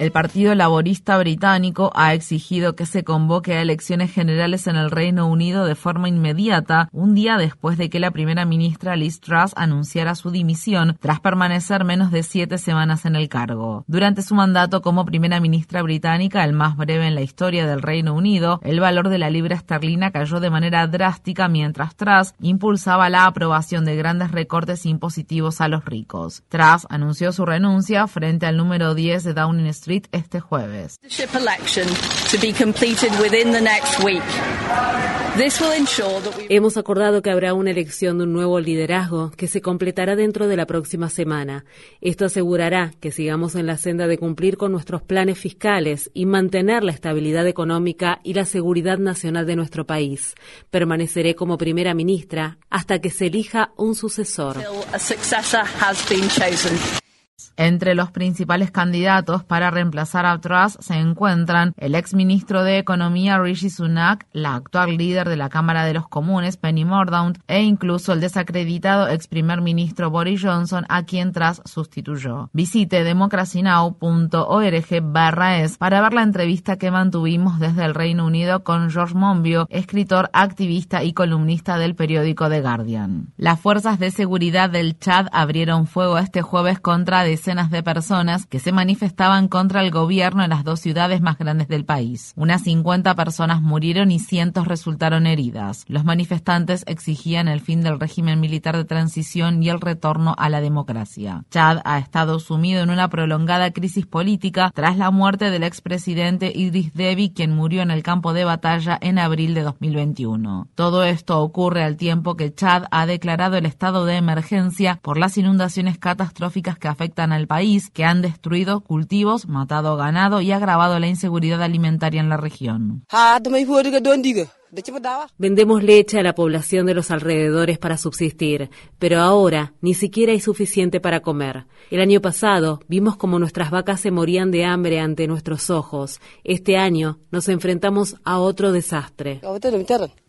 El Partido Laborista Británico ha exigido que se convoque a elecciones generales en el Reino Unido de forma inmediata, un día después de que la primera ministra Liz Truss anunciara su dimisión tras permanecer menos de siete semanas en el cargo. Durante su mandato como primera ministra británica, el más breve en la historia del Reino Unido, el valor de la libra esterlina cayó de manera drástica mientras Truss impulsaba la aprobación de grandes recortes impositivos a los ricos. Truss anunció su renuncia frente al número 10 de Downing Street este jueves. Hemos acordado que habrá una elección de un nuevo liderazgo que se completará dentro de la próxima semana. Esto asegurará que sigamos en la senda de cumplir con nuestros planes fiscales y mantener la estabilidad económica y la seguridad nacional de nuestro país. Permaneceré como primera ministra hasta que se elija un sucesor. Entre los principales candidatos para reemplazar a Truss se encuentran el ex ministro de Economía Rishi Sunak, la actual líder de la Cámara de los Comunes Penny Mordaunt e incluso el desacreditado ex primer ministro Boris Johnson, a quien Truss sustituyó. Visite democracynow.org barra es para ver la entrevista que mantuvimos desde el Reino Unido con George Monbiot, escritor, activista y columnista del periódico The Guardian. Las fuerzas de seguridad del Chad abrieron fuego este jueves contra decenas de personas que se manifestaban contra el gobierno en las dos ciudades más grandes del país. Unas 50 personas murieron y cientos resultaron heridas. Los manifestantes exigían el fin del régimen militar de transición y el retorno a la democracia. Chad ha estado sumido en una prolongada crisis política tras la muerte del expresidente Idris Deby, quien murió en el campo de batalla en abril de 2021. Todo esto ocurre al tiempo que Chad ha declarado el estado de emergencia por las inundaciones catastróficas que afectan al país que han destruido cultivos, matado ganado y agravado la inseguridad alimentaria en la región. Vendemos leche a la población de los alrededores para subsistir, pero ahora ni siquiera hay suficiente para comer. El año pasado vimos como nuestras vacas se morían de hambre ante nuestros ojos. Este año nos enfrentamos a otro desastre.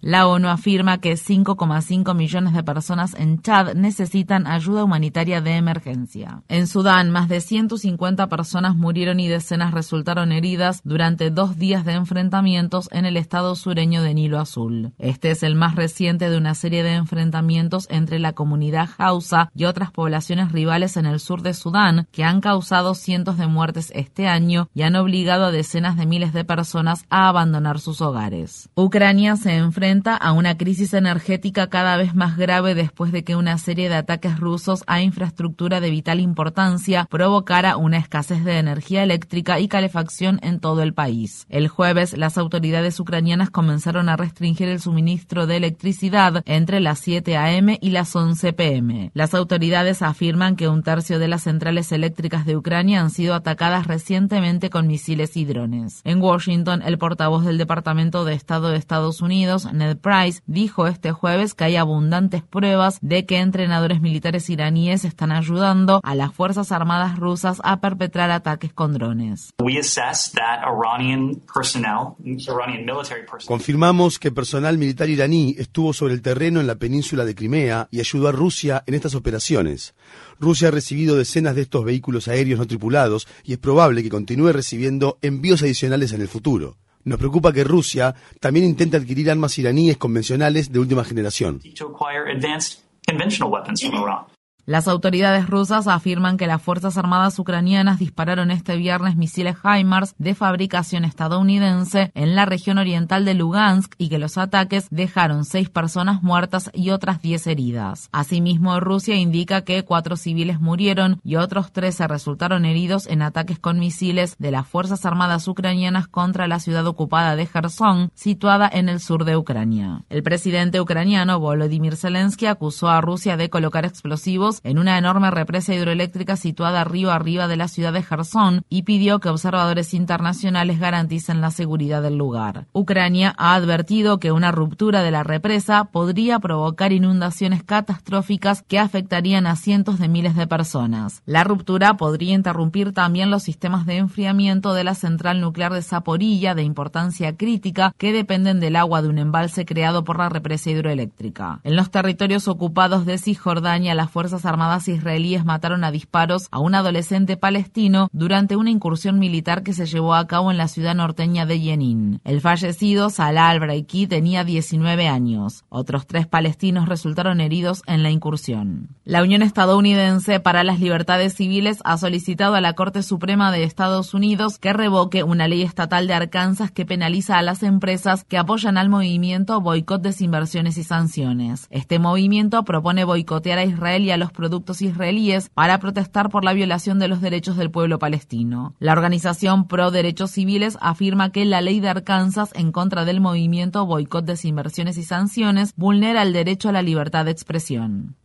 La ONU afirma que 5,5 millones de personas en Chad necesitan ayuda humanitaria de emergencia. En Sudán, más de 150 personas murieron y decenas resultaron heridas durante dos días de enfrentamientos en el estado sureño de Nilo Azul. Este es el más reciente de una serie de enfrentamientos entre la comunidad Hausa y otras poblaciones rivales en el sur de Sudán que han causado cientos de muertes este año y han obligado a decenas de miles de personas a abandonar sus hogares. Ucrania se enfrenta a una crisis energética cada vez más grave después de que una serie de ataques rusos a infraestructura de vital importancia provocara una escasez de energía eléctrica y calefacción en todo el país. El jueves, las autoridades ucranianas comenzaron a restringir el suministro de electricidad entre las 7 a.m. y las 11 p.m. Las autoridades afirman que un tercio de las centrales eléctricas de Ucrania han sido atacadas recientemente con misiles y drones. En Washington, el portavoz del Departamento de Estado de Estados Unidos, Ned Price, dijo este jueves que hay abundantes pruebas de que entrenadores militares iraníes están ayudando a las Fuerzas Armadas rusas a perpetrar ataques con drones. Confirmamos que personal militar iraní estuvo sobre el terreno en la península de Crimea y ayudó a Rusia en estas operaciones. Rusia ha recibido decenas de estos vehículos aéreos no tripulados y es probable que continúe recibiendo envíos adicionales en el futuro. Nos preocupa que Rusia también intente adquirir armas iraníes convencionales de última generación. Las autoridades rusas afirman que las Fuerzas Armadas ucranianas dispararon este viernes misiles HIMARS de fabricación estadounidense en la región oriental de Lugansk y que los ataques dejaron seis personas muertas y otras diez heridas. Asimismo, Rusia indica que cuatro civiles murieron y otros trece resultaron heridos en ataques con misiles de las Fuerzas Armadas ucranianas contra la ciudad ocupada de Kherson, situada en el sur de Ucrania. El presidente ucraniano Volodymyr Zelensky acusó a Rusia de colocar explosivos en una enorme represa hidroeléctrica situada río arriba de la ciudad de Kherson y pidió que observadores internacionales garanticen la seguridad del lugar. Ucrania ha advertido que una ruptura de la represa podría provocar inundaciones catastróficas que afectarían a cientos de miles de personas. La ruptura podría interrumpir también los sistemas de enfriamiento de la central nuclear de Zaporilla de importancia crítica que dependen del agua de un embalse creado por la represa hidroeléctrica. En los territorios ocupados de Cisjordania, las Fuerzas Armadas israelíes mataron a disparos a un adolescente palestino durante una incursión militar que se llevó a cabo en la ciudad norteña de Jenin. El fallecido, Salah al-Braiki, tenía 19 años. Otros tres palestinos resultaron heridos en la incursión. La Unión Estadounidense para las Libertades Civiles ha solicitado a la Corte Suprema de Estados Unidos que revoque una ley estatal de Arkansas que penaliza a las empresas que apoyan al movimiento Boicot, Desinversiones y Sanciones. Este movimiento propone boicotear a Israel y a los productos israelíes para protestar por la violación de los derechos del pueblo palestino. La organización Pro Derechos Civiles afirma que la ley de Arkansas en contra del movimiento Boicot, Desinversiones y Sanciones vulnera el derecho a la libertad de expresión.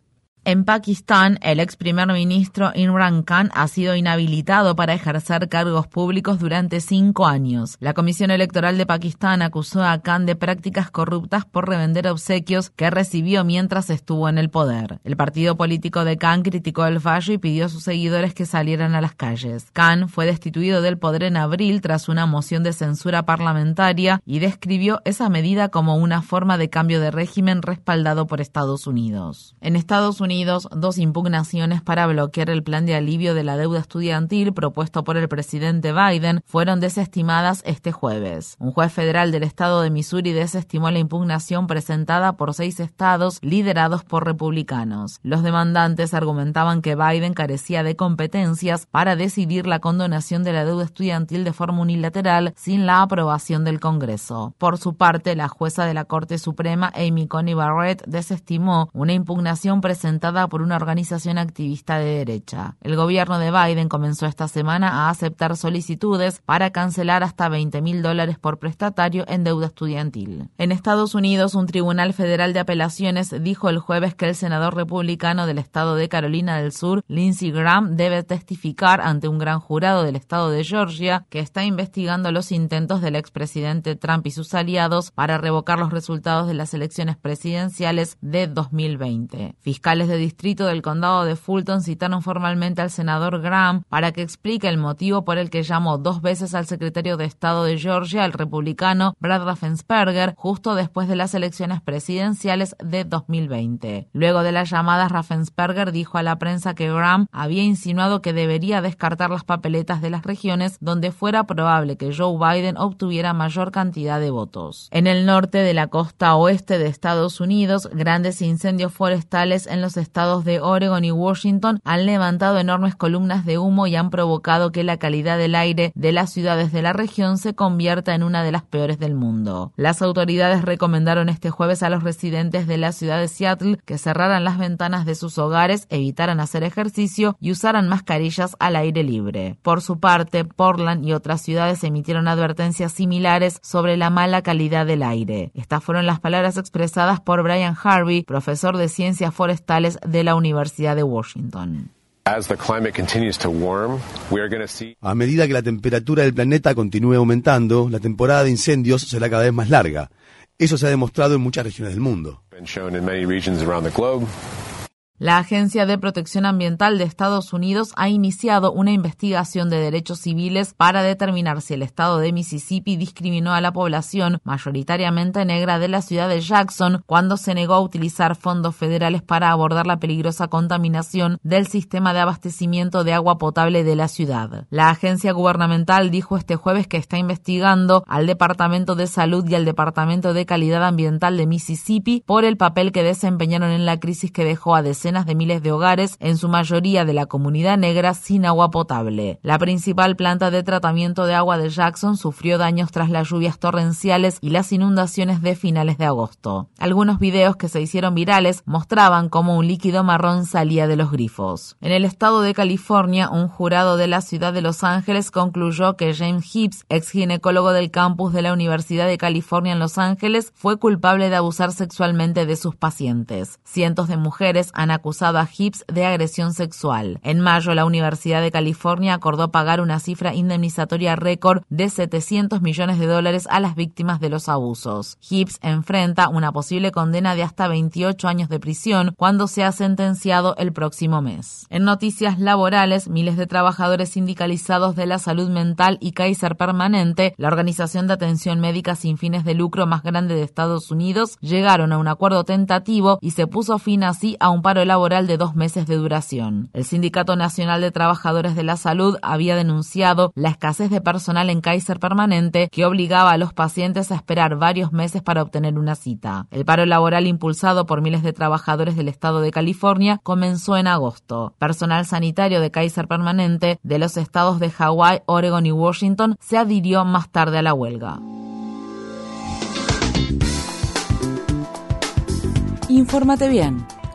En Pakistán, el ex primer ministro Imran Khan ha sido inhabilitado para ejercer cargos públicos durante cinco años. La Comisión Electoral de Pakistán acusó a Khan de prácticas corruptas por revender obsequios que recibió mientras estuvo en el poder. El partido político de Khan criticó el fallo y pidió a sus seguidores que salieran a las calles. Khan fue destituido del poder en abril tras una moción de censura parlamentaria y describió esa medida como una forma de cambio de régimen respaldado por Estados Unidos. En Estados Unidos, dos impugnaciones para bloquear el plan de alivio de la deuda estudiantil propuesto por el presidente Biden fueron desestimadas este jueves. Un juez federal del estado de Missouri desestimó la impugnación presentada por seis estados liderados por republicanos. Los demandantes argumentaban que Biden carecía de competencias para decidir la condonación de la deuda estudiantil de forma unilateral sin la aprobación del Congreso. Por su parte, la jueza de la Corte Suprema, Amy Coney Barrett, desestimó una impugnación presentada por una organización activista de derecha. El gobierno de Biden comenzó esta semana a aceptar solicitudes para cancelar hasta 20 mil dólares por prestatario en deuda estudiantil. En Estados Unidos, un tribunal federal de apelaciones dijo el jueves que el senador republicano del estado de Carolina del Sur, Lindsey Graham, debe testificar ante un gran jurado del estado de Georgia que está investigando los intentos del expresidente Trump y sus aliados para revocar los resultados de las elecciones presidenciales de 2020. Fiscales de distrito del condado de Fulton citaron formalmente al senador Graham para que explique el motivo por el que llamó dos veces al secretario de Estado de Georgia, el republicano Brad Raffensperger, justo después de las elecciones presidenciales de 2020. Luego de las llamadas, Raffensperger dijo a la prensa que Graham había insinuado que debería descartar las papeletas de las regiones donde fuera probable que Joe Biden obtuviera mayor cantidad de votos. En el norte de la costa oeste de Estados Unidos, grandes incendios forestales en los estados de Oregon y Washington han levantado enormes columnas de humo y han provocado que la calidad del aire de las ciudades de la región se convierta en una de las peores del mundo. Las autoridades recomendaron este jueves a los residentes de la ciudad de Seattle que cerraran las ventanas de sus hogares, evitaran hacer ejercicio y usaran mascarillas al aire libre. Por su parte, Portland y otras ciudades emitieron advertencias similares sobre la mala calidad del aire. Estas fueron las palabras expresadas por Brian Harvey, profesor de ciencias forestales de la Universidad de Washington. A medida que la temperatura del planeta continúe aumentando, la temporada de incendios será cada vez más larga. Eso se ha demostrado en muchas regiones del mundo. La Agencia de Protección Ambiental de Estados Unidos ha iniciado una investigación de derechos civiles para determinar si el estado de Mississippi discriminó a la población mayoritariamente negra de la ciudad de Jackson cuando se negó a utilizar fondos federales para abordar la peligrosa contaminación del sistema de abastecimiento de agua potable de la ciudad. La agencia gubernamental dijo este jueves que está investigando al Departamento de Salud y al Departamento de Calidad Ambiental de Mississippi por el papel que desempeñaron en la crisis que dejó a de miles de hogares, en su mayoría de la comunidad negra, sin agua potable. La principal planta de tratamiento de agua de Jackson sufrió daños tras las lluvias torrenciales y las inundaciones de finales de agosto. Algunos videos que se hicieron virales mostraban cómo un líquido marrón salía de los grifos. En el estado de California, un jurado de la ciudad de Los Ángeles concluyó que James Hibbs, ex ginecólogo del campus de la Universidad de California en Los Ángeles, fue culpable de abusar sexualmente de sus pacientes. Cientos de mujeres han acusado a Hibbs de agresión sexual. En mayo, la Universidad de California acordó pagar una cifra indemnizatoria récord de 700 millones de dólares a las víctimas de los abusos. Hibbs enfrenta una posible condena de hasta 28 años de prisión cuando sea sentenciado el próximo mes. En noticias laborales, miles de trabajadores sindicalizados de la salud mental y Kaiser Permanente, la organización de atención médica sin fines de lucro más grande de Estados Unidos, llegaron a un acuerdo tentativo y se puso fin así a un paro laboral de dos meses de duración. El Sindicato Nacional de Trabajadores de la Salud había denunciado la escasez de personal en Kaiser Permanente que obligaba a los pacientes a esperar varios meses para obtener una cita. El paro laboral impulsado por miles de trabajadores del estado de California comenzó en agosto. Personal sanitario de Kaiser Permanente de los estados de Hawái, Oregon y Washington se adhirió más tarde a la huelga. Infórmate bien.